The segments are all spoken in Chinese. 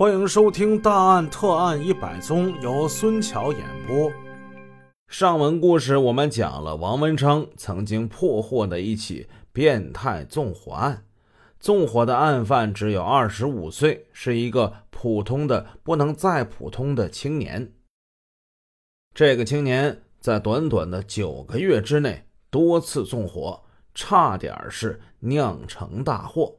欢迎收听《大案特案一百宗》，由孙桥演播。上文故事我们讲了王文昌曾经破获的一起变态纵火案，纵火的案犯只有二十五岁，是一个普通的不能再普通的青年。这个青年在短短的九个月之内多次纵火，差点是酿成大祸。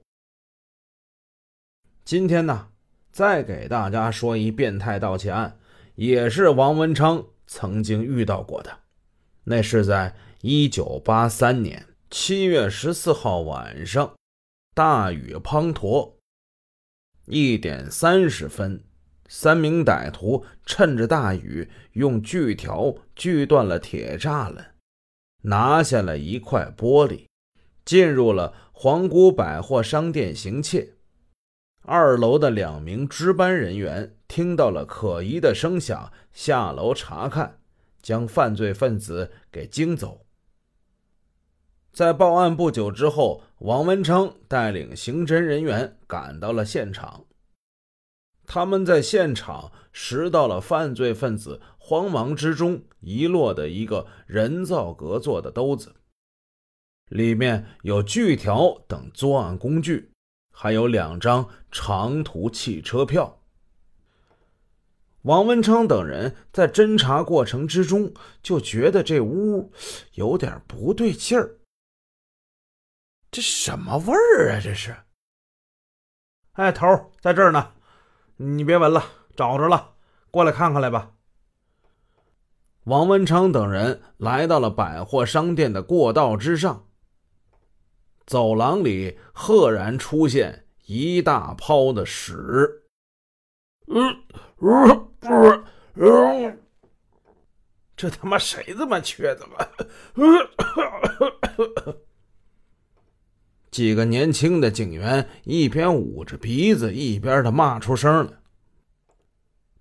今天呢，再给大家说一变态盗窃案，也是王文昌曾经遇到过的。那是在一九八三年七月十四号晚上，大雨滂沱，一点三十分。三名歹徒趁着大雨，用锯条锯断了铁栅栏，拿下了一块玻璃，进入了皇姑百货商店行窃。二楼的两名值班人员听到了可疑的声响，下楼查看，将犯罪分子给惊走。在报案不久之后，王文昌带领刑侦人员赶到了现场。他们在现场拾到了犯罪分子慌忙之中遗落的一个人造革做的兜子，里面有锯条等作案工具，还有两张长途汽车票。王文昌等人在侦查过程之中就觉得这屋有点不对劲儿，这什么味儿啊？这是？哎，头在这儿呢。你别闻了，找着了，过来看看来吧。王文昌等人来到了百货商店的过道之上，走廊里赫然出现一大泡的屎。嗯，嗯，嗯，这他妈谁这么缺的嘛？几个年轻的警员一边捂着鼻子，一边的骂出声来。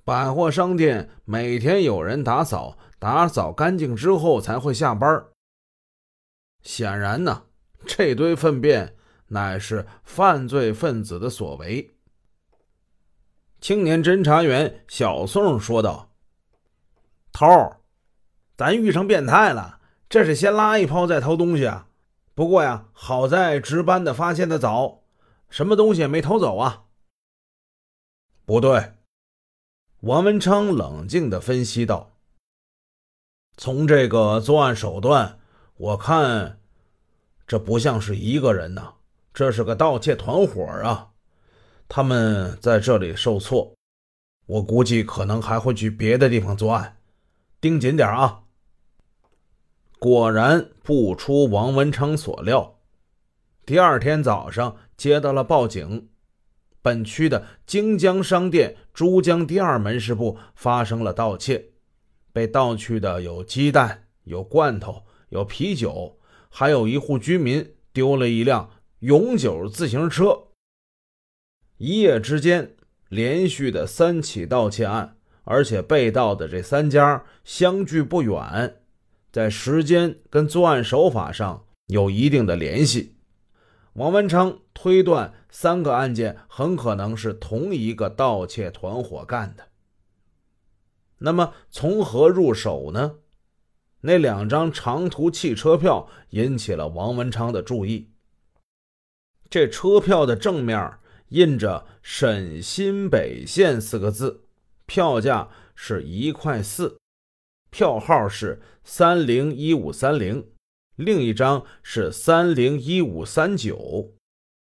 百货商店每天有人打扫，打扫干净之后才会下班。显然呢，这堆粪便乃是犯罪分子的所为。青年侦查员小宋说道：“头儿，咱遇上变态了，这是先拉一泡再偷东西啊。”不过呀，好在值班的发现的早，什么东西也没偷走啊。不对，王文昌冷静的分析道：“从这个作案手段，我看这不像是一个人呐，这是个盗窃团伙啊。他们在这里受挫，我估计可能还会去别的地方作案，盯紧点啊。”果然不出王文昌所料，第二天早上接到了报警，本区的京江商店珠江第二门市部发生了盗窃，被盗去的有鸡蛋、有罐头、有啤酒，还有一户居民丢了一辆永久自行车。一夜之间，连续的三起盗窃案，而且被盗的这三家相距不远。在时间跟作案手法上有一定的联系，王文昌推断三个案件很可能是同一个盗窃团伙干的。那么从何入手呢？那两张长途汽车票引起了王文昌的注意。这车票的正面印着“沈新北线”四个字，票价是一块四。票号是三零一五三零，另一张是三零一五三九。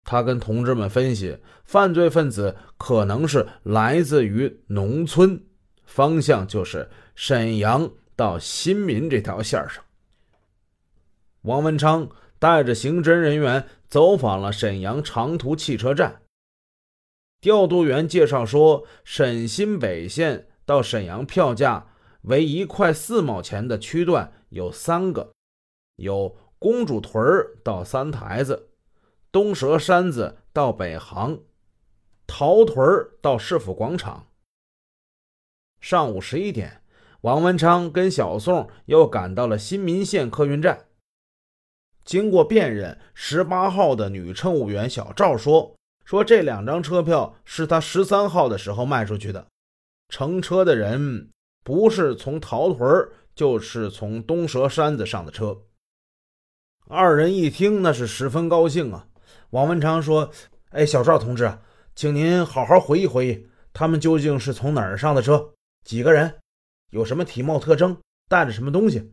他跟同志们分析，犯罪分子可能是来自于农村，方向就是沈阳到新民这条线上。王文昌带着刑侦人员走访了沈阳长途汽车站，调度员介绍说，沈新北线到沈阳票价。为一块四毛钱的区段有三个，有公主屯儿到三台子，东蛇山子到北航，桃屯儿到市府广场。上午十一点，王文昌跟小宋又赶到了新民县客运站。经过辨认，十八号的女乘务员小赵说，说这两张车票是他十三号的时候卖出去的，乘车的人不是从桃屯就是从东蛇山子上的车。二人一听，那是十分高兴啊。王文昌说：“哎，小赵同志，请您好好回忆回忆，他们究竟是从哪儿上的车？几个人？有什么体貌特征？带着什么东西？”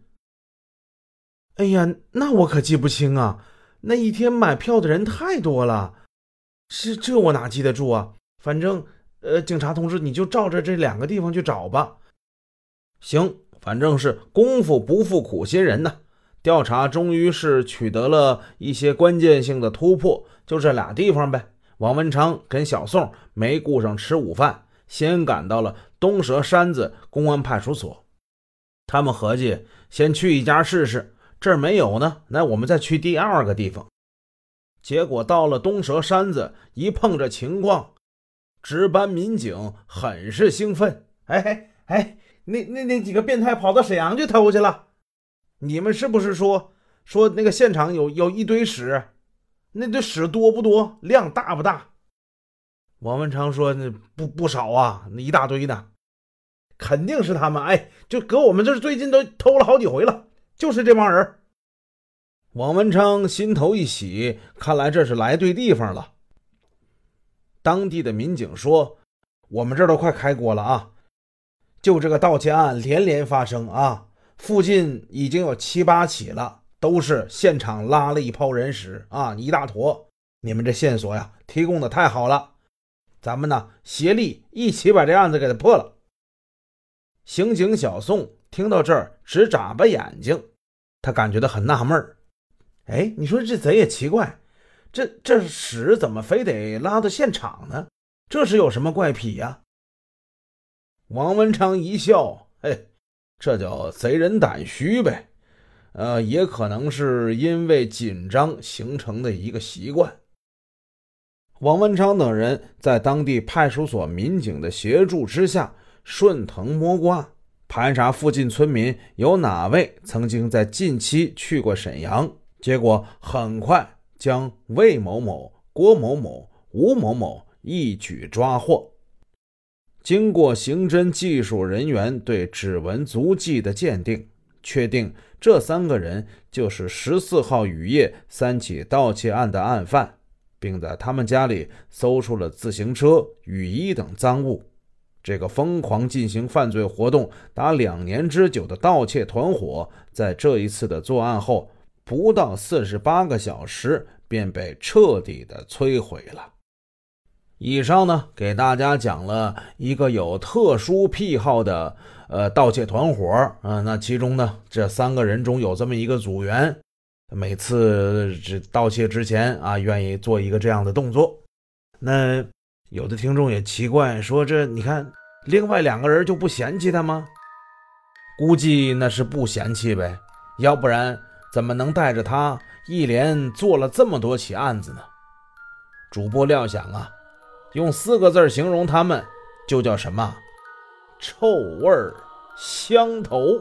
哎呀，那我可记不清啊！那一天买票的人太多了，是这我哪记得住啊？反正，呃，警察同志，你就照着这两个地方去找吧。行，反正是功夫不负苦心人呐。调查终于是取得了一些关键性的突破，就这俩地方呗。王文昌跟小宋没顾上吃午饭，先赶到了东蛇山子公安派出所。他们合计先去一家试试，这儿没有呢，那我们再去第二个地方。结果到了东蛇山子，一碰这情况，值班民警很是兴奋。哎哎哎，那那那几个变态跑到沈阳去偷去了。你们是不是说说那个现场有有一堆屎？那堆屎多不多？量大不大？王文昌说：“那不不少啊，那一大堆呢，肯定是他们。哎，就搁我们这最近都偷了好几回了，就是这帮人。”王文昌心头一喜，看来这是来对地方了。当地的民警说：“我们这都快开锅了啊！就这个盗窃案连连发生啊！”附近已经有七八起了，都是现场拉了一泡人屎啊，一大坨。你们这线索呀，提供的太好了，咱们呢协力一起把这案子给他破了。刑警小宋听到这儿直眨巴眼睛，他感觉到很纳闷儿。哎，你说这贼也奇怪，这这屎怎么非得拉到现场呢？这是有什么怪癖呀？王文昌一笑，嘿。这叫贼人胆虚呗，呃，也可能是因为紧张形成的一个习惯。王文昌等人在当地派出所民警的协助之下，顺藤摸瓜，盘查附近村民有哪位曾经在近期去过沈阳。结果很快将魏某某、郭某某、吴某某一举抓获。经过刑侦技术人员对指纹足迹的鉴定，确定这三个人就是十四号雨夜三起盗窃案的案犯，并在他们家里搜出了自行车、雨衣等赃物。这个疯狂进行犯罪活动达两年之久的盗窃团伙，在这一次的作案后，不到四十八个小时便被彻底的摧毁了。以上呢，给大家讲了一个有特殊癖好的呃盗窃团伙啊。那其中呢，这三个人中有这么一个组员，每次这盗窃之前啊，愿意做一个这样的动作。那有的听众也奇怪，说这你看另外两个人就不嫌弃他吗？估计那是不嫌弃呗，要不然怎么能带着他一连做了这么多起案子呢？主播料想啊。用四个字形容他们，就叫什么？臭味儿相投。